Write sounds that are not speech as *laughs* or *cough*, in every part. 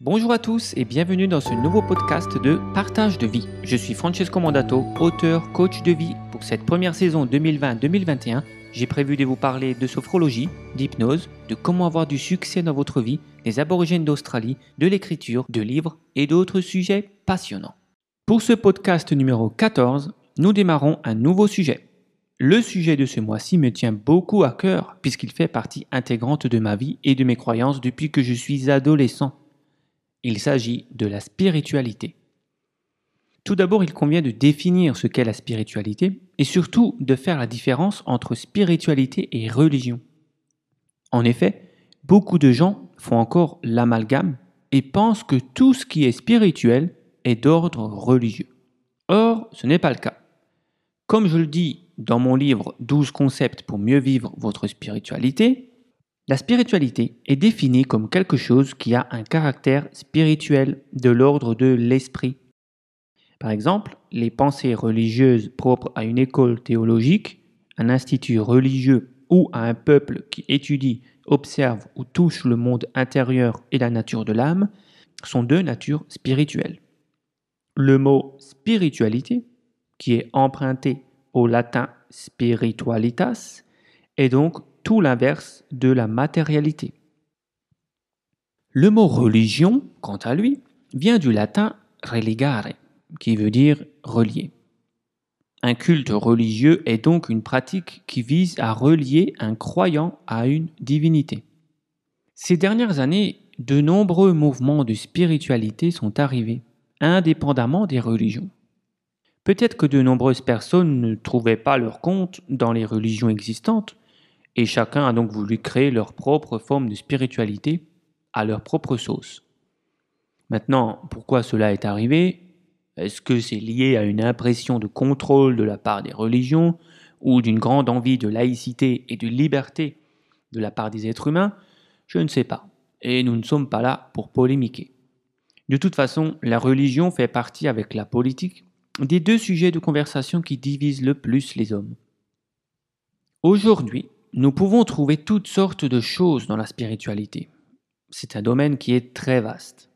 Bonjour à tous et bienvenue dans ce nouveau podcast de Partage de vie. Je suis Francesco Mandato, auteur, coach de vie. Pour cette première saison 2020-2021, j'ai prévu de vous parler de sophrologie, d'hypnose, de comment avoir du succès dans votre vie, des aborigènes d'Australie, de l'écriture, de livres et d'autres sujets passionnants. Pour ce podcast numéro 14, nous démarrons un nouveau sujet. Le sujet de ce mois-ci me tient beaucoup à cœur puisqu'il fait partie intégrante de ma vie et de mes croyances depuis que je suis adolescent. Il s'agit de la spiritualité. Tout d'abord, il convient de définir ce qu'est la spiritualité et surtout de faire la différence entre spiritualité et religion. En effet, beaucoup de gens font encore l'amalgame et pensent que tout ce qui est spirituel est d'ordre religieux. Or, ce n'est pas le cas. Comme je le dis dans mon livre 12 concepts pour mieux vivre votre spiritualité, la spiritualité est définie comme quelque chose qui a un caractère spirituel de l'ordre de l'esprit. Par exemple, les pensées religieuses propres à une école théologique, un institut religieux ou à un peuple qui étudie, observe ou touche le monde intérieur et la nature de l'âme sont de nature spirituelle. Le mot spiritualité, qui est emprunté au latin spiritualitas, est donc l'inverse de la matérialité. Le mot religion, quant à lui, vient du latin religare, qui veut dire relier. Un culte religieux est donc une pratique qui vise à relier un croyant à une divinité. Ces dernières années, de nombreux mouvements de spiritualité sont arrivés, indépendamment des religions. Peut-être que de nombreuses personnes ne trouvaient pas leur compte dans les religions existantes, et chacun a donc voulu créer leur propre forme de spiritualité à leur propre sauce. Maintenant, pourquoi cela est arrivé? Est-ce que c'est lié à une impression de contrôle de la part des religions ou d'une grande envie de laïcité et de liberté de la part des êtres humains? Je ne sais pas. Et nous ne sommes pas là pour polémiquer. De toute façon, la religion fait partie avec la politique des deux sujets de conversation qui divisent le plus les hommes. Aujourd'hui, nous pouvons trouver toutes sortes de choses dans la spiritualité. C'est un domaine qui est très vaste.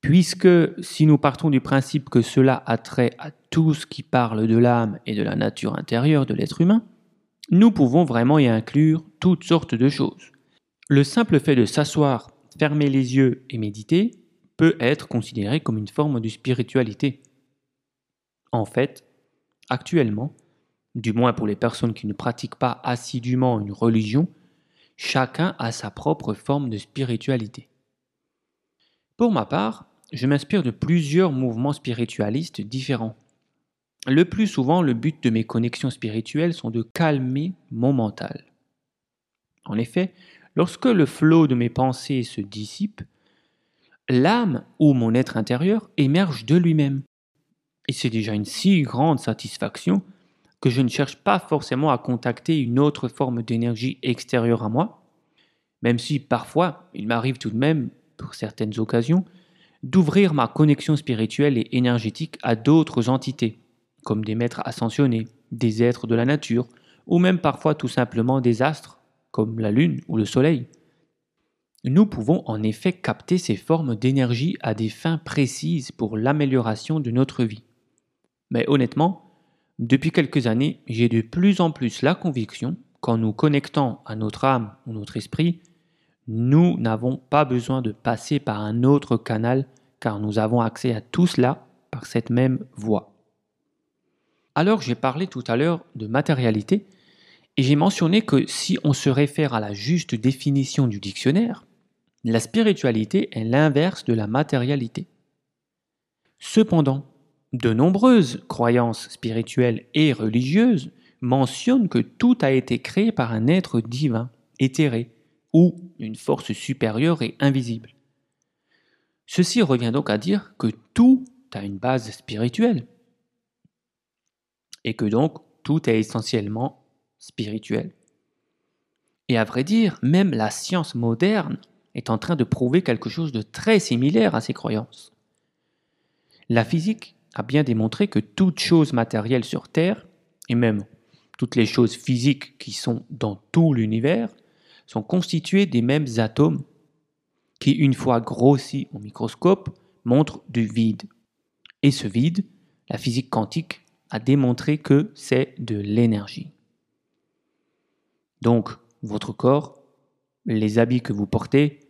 Puisque si nous partons du principe que cela a trait à tout ce qui parle de l'âme et de la nature intérieure de l'être humain, nous pouvons vraiment y inclure toutes sortes de choses. Le simple fait de s'asseoir, fermer les yeux et méditer peut être considéré comme une forme de spiritualité. En fait, actuellement, du moins pour les personnes qui ne pratiquent pas assidûment une religion, chacun a sa propre forme de spiritualité. Pour ma part, je m'inspire de plusieurs mouvements spiritualistes différents. Le plus souvent, le but de mes connexions spirituelles sont de calmer mon mental. En effet, lorsque le flot de mes pensées se dissipe, l'âme ou mon être intérieur émerge de lui-même. Et c'est déjà une si grande satisfaction que je ne cherche pas forcément à contacter une autre forme d'énergie extérieure à moi, même si parfois il m'arrive tout de même, pour certaines occasions, d'ouvrir ma connexion spirituelle et énergétique à d'autres entités, comme des maîtres ascensionnés, des êtres de la nature, ou même parfois tout simplement des astres, comme la Lune ou le Soleil. Nous pouvons en effet capter ces formes d'énergie à des fins précises pour l'amélioration de notre vie. Mais honnêtement, depuis quelques années, j'ai de plus en plus la conviction qu'en nous connectant à notre âme ou notre esprit, nous n'avons pas besoin de passer par un autre canal car nous avons accès à tout cela par cette même voie. Alors j'ai parlé tout à l'heure de matérialité et j'ai mentionné que si on se réfère à la juste définition du dictionnaire, la spiritualité est l'inverse de la matérialité. Cependant, de nombreuses croyances spirituelles et religieuses mentionnent que tout a été créé par un être divin, éthéré, ou une force supérieure et invisible. Ceci revient donc à dire que tout a une base spirituelle, et que donc tout est essentiellement spirituel. Et à vrai dire, même la science moderne est en train de prouver quelque chose de très similaire à ces croyances. La physique a bien démontré que toute chose matérielle sur Terre, et même toutes les choses physiques qui sont dans tout l'univers, sont constituées des mêmes atomes, qui, une fois grossi au microscope, montre du vide. Et ce vide, la physique quantique a démontré que c'est de l'énergie. Donc, votre corps, les habits que vous portez,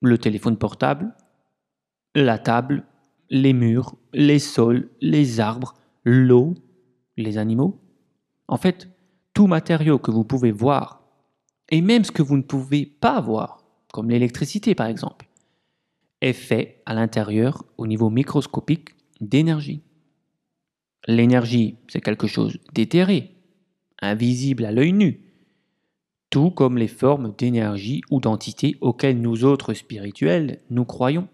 le téléphone portable, la table, les murs, les sols, les arbres, l'eau, les animaux. En fait, tout matériau que vous pouvez voir, et même ce que vous ne pouvez pas voir, comme l'électricité par exemple, est fait à l'intérieur, au niveau microscopique, d'énergie. L'énergie, c'est quelque chose d'éthéré, invisible à l'œil nu, tout comme les formes d'énergie ou d'entité auxquelles nous autres spirituels nous croyons.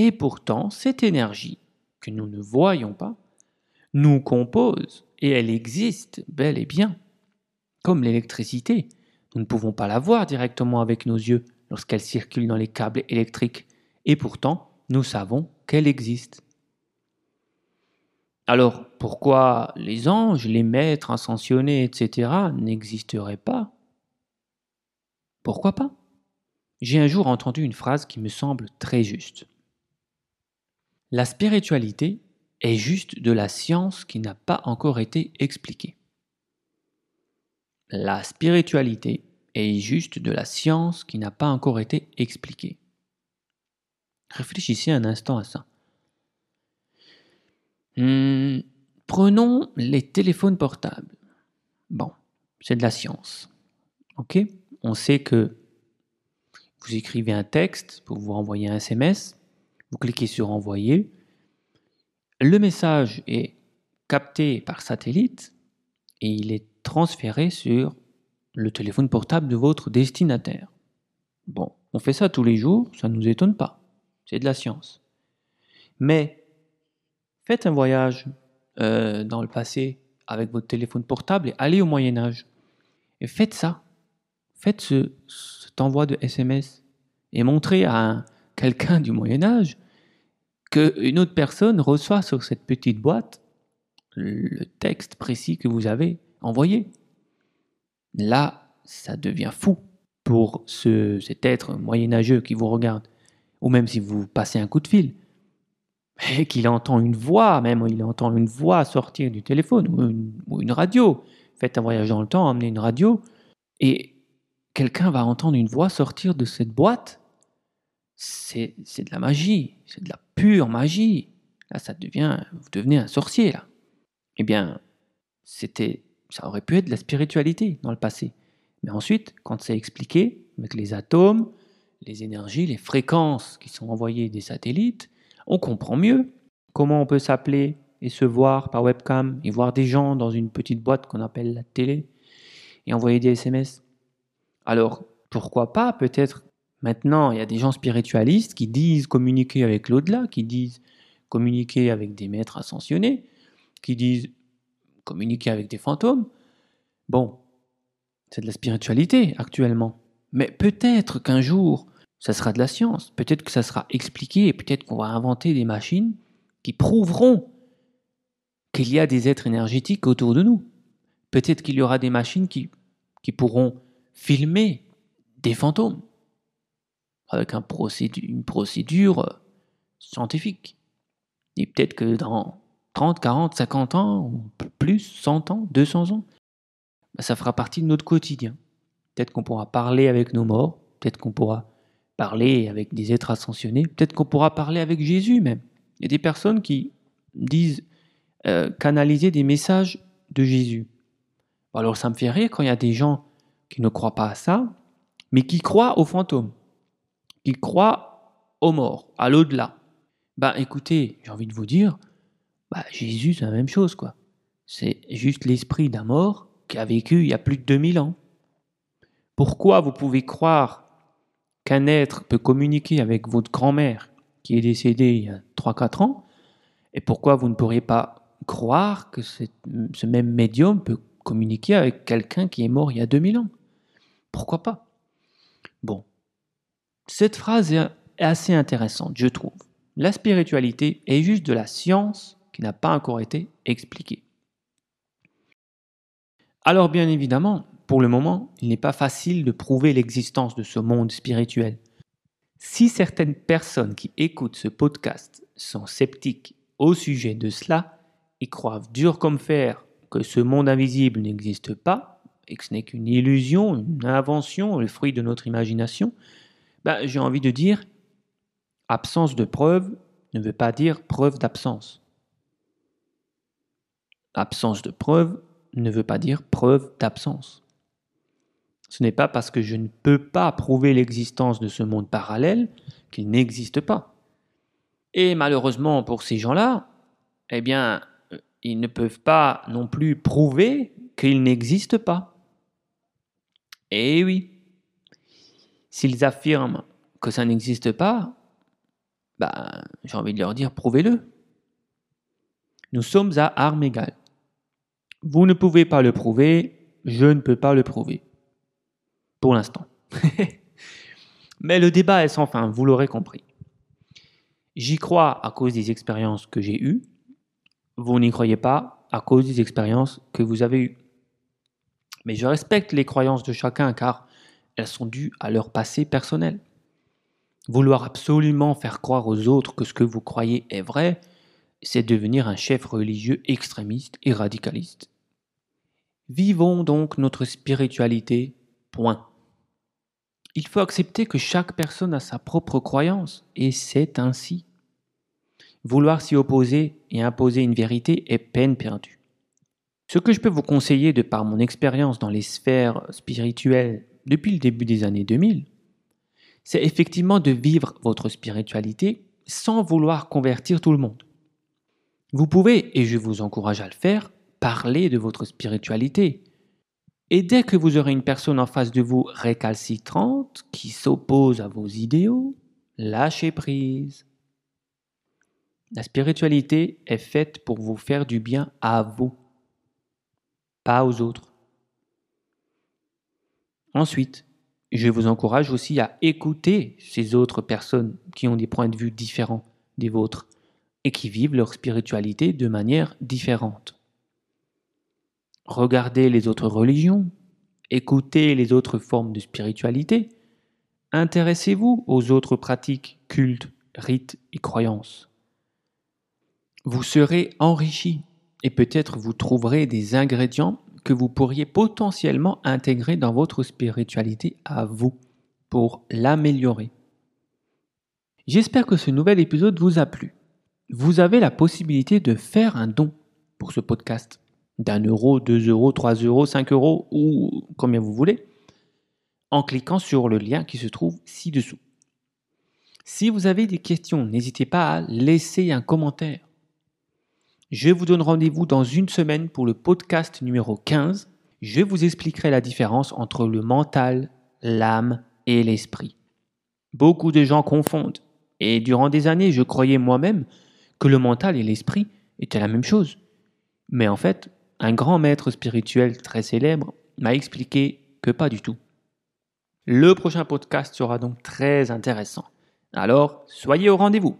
Et pourtant, cette énergie, que nous ne voyons pas, nous compose et elle existe bel et bien. Comme l'électricité, nous ne pouvons pas la voir directement avec nos yeux lorsqu'elle circule dans les câbles électriques, et pourtant nous savons qu'elle existe. Alors pourquoi les anges, les maîtres ascensionnés, etc. n'existeraient pas? Pourquoi pas? J'ai un jour entendu une phrase qui me semble très juste. La spiritualité est juste de la science qui n'a pas encore été expliquée. La spiritualité est juste de la science qui n'a pas encore été expliquée. Réfléchissez un instant à ça. Hmm, prenons les téléphones portables. Bon, c'est de la science. Ok? On sait que vous écrivez un texte pour vous envoyer un SMS, vous cliquez sur envoyer, le message est capté par satellite et il est transféré sur le téléphone portable de votre destinataire. Bon, on fait ça tous les jours, ça ne nous étonne pas. C'est de la science. Mais faites un voyage euh, dans le passé avec votre téléphone portable et allez au Moyen Âge. Et faites ça. Faites ce, cet envoi de SMS et montrez à quelqu'un du Moyen Âge qu'une autre personne reçoit sur cette petite boîte le texte précis que vous avez envoyé. Là, ça devient fou pour ce, cet être moyenâgeux qui vous regarde, ou même si vous passez un coup de fil, et qu'il entend une voix, même il entend une voix sortir du téléphone, ou une, ou une radio. Faites un voyage dans le temps, emmenez une radio, et quelqu'un va entendre une voix sortir de cette boîte c'est de la magie, c'est de la pure magie. Là, ça devient, vous devenez un sorcier, là. Eh bien, c'était, ça aurait pu être de la spiritualité dans le passé. Mais ensuite, quand c'est expliqué, avec les atomes, les énergies, les fréquences qui sont envoyées des satellites, on comprend mieux comment on peut s'appeler et se voir par webcam et voir des gens dans une petite boîte qu'on appelle la télé et envoyer des SMS. Alors, pourquoi pas peut-être Maintenant, il y a des gens spiritualistes qui disent communiquer avec l'au-delà, qui disent communiquer avec des maîtres ascensionnés, qui disent communiquer avec des fantômes. Bon, c'est de la spiritualité actuellement. Mais peut-être qu'un jour, ça sera de la science, peut-être que ça sera expliqué, peut-être qu'on va inventer des machines qui prouveront qu'il y a des êtres énergétiques autour de nous. Peut-être qu'il y aura des machines qui, qui pourront filmer des fantômes avec un une procédure scientifique. Et peut-être que dans 30, 40, 50 ans, plus, 100 ans, 200 ans, bah, ça fera partie de notre quotidien. Peut-être qu'on pourra parler avec nos morts, peut-être qu'on pourra parler avec des êtres ascensionnés, peut-être qu'on pourra parler avec Jésus même. Il y a des personnes qui disent euh, canaliser des messages de Jésus. Alors ça me fait rire quand il y a des gens qui ne croient pas à ça, mais qui croient aux fantômes qui croient aux morts, à l'au-delà. Ben écoutez, j'ai envie de vous dire, bah, Jésus c'est la même chose quoi. C'est juste l'esprit d'un mort qui a vécu il y a plus de 2000 ans. Pourquoi vous pouvez croire qu'un être peut communiquer avec votre grand-mère qui est décédée il y a 3-4 ans? Et pourquoi vous ne pourriez pas croire que ce même médium peut communiquer avec quelqu'un qui est mort il y a 2000 ans? Pourquoi pas? Bon, cette phrase est assez intéressante, je trouve. La spiritualité est juste de la science qui n'a pas encore été expliquée. Alors bien évidemment, pour le moment, il n'est pas facile de prouver l'existence de ce monde spirituel. Si certaines personnes qui écoutent ce podcast sont sceptiques au sujet de cela et croient dur comme fer que ce monde invisible n'existe pas et que ce n'est qu'une illusion, une invention, le fruit de notre imagination, ben, j'ai envie de dire, absence de preuve ne veut pas dire preuve d'absence. Absence de preuve ne veut pas dire preuve d'absence. Ce n'est pas parce que je ne peux pas prouver l'existence de ce monde parallèle qu'il n'existe pas. Et malheureusement pour ces gens-là, eh bien, ils ne peuvent pas non plus prouver qu'il n'existe pas. Eh oui, s'ils affirment que ça n'existe pas, bah, j'ai envie de leur dire prouvez-le. Nous sommes à armes égales. Vous ne pouvez pas le prouver, je ne peux pas le prouver. Pour l'instant. *laughs* Mais le débat est sans fin, vous l'aurez compris. J'y crois à cause des expériences que j'ai eues. Vous n'y croyez pas à cause des expériences que vous avez eues. Mais je respecte les croyances de chacun car elles sont dues à leur passé personnel. Vouloir absolument faire croire aux autres que ce que vous croyez est vrai, c'est devenir un chef religieux extrémiste et radicaliste. Vivons donc notre spiritualité, point. Il faut accepter que chaque personne a sa propre croyance, et c'est ainsi. Vouloir s'y opposer et imposer une vérité est peine perdue. Ce que je peux vous conseiller de par mon expérience dans les sphères spirituelles depuis le début des années 2000, c'est effectivement de vivre votre spiritualité sans vouloir convertir tout le monde. Vous pouvez, et je vous encourage à le faire, parler de votre spiritualité. Et dès que vous aurez une personne en face de vous récalcitrante, qui s'oppose à vos idéaux, lâchez prise. La spiritualité est faite pour vous faire du bien à vous, pas aux autres. Ensuite, je vous encourage aussi à écouter ces autres personnes qui ont des points de vue différents des vôtres et qui vivent leur spiritualité de manière différente. Regardez les autres religions, écoutez les autres formes de spiritualité, intéressez-vous aux autres pratiques, cultes, rites et croyances. Vous serez enrichi et peut-être vous trouverez des ingrédients que vous pourriez potentiellement intégrer dans votre spiritualité à vous pour l'améliorer. J'espère que ce nouvel épisode vous a plu. Vous avez la possibilité de faire un don pour ce podcast d'un euro, deux euros, trois euros, cinq euros ou combien vous voulez en cliquant sur le lien qui se trouve ci-dessous. Si vous avez des questions, n'hésitez pas à laisser un commentaire. Je vous donne rendez-vous dans une semaine pour le podcast numéro 15. Je vous expliquerai la différence entre le mental, l'âme et l'esprit. Beaucoup de gens confondent, et durant des années, je croyais moi-même que le mental et l'esprit étaient la même chose. Mais en fait, un grand maître spirituel très célèbre m'a expliqué que pas du tout. Le prochain podcast sera donc très intéressant. Alors, soyez au rendez-vous.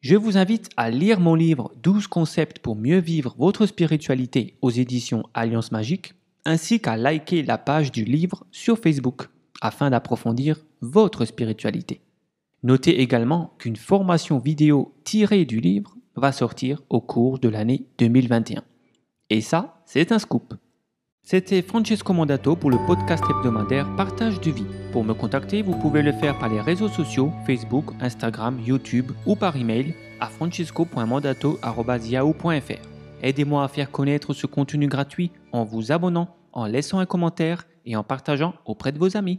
Je vous invite à lire mon livre 12 concepts pour mieux vivre votre spiritualité aux éditions Alliance Magique, ainsi qu'à liker la page du livre sur Facebook afin d'approfondir votre spiritualité. Notez également qu'une formation vidéo tirée du livre va sortir au cours de l'année 2021. Et ça, c'est un scoop. C'était Francesco Mandato pour le podcast hebdomadaire Partage de vie. Pour me contacter, vous pouvez le faire par les réseaux sociaux Facebook, Instagram, YouTube ou par email à francesco.mandato.yahoo.fr. Aidez-moi à faire connaître ce contenu gratuit en vous abonnant, en laissant un commentaire et en partageant auprès de vos amis.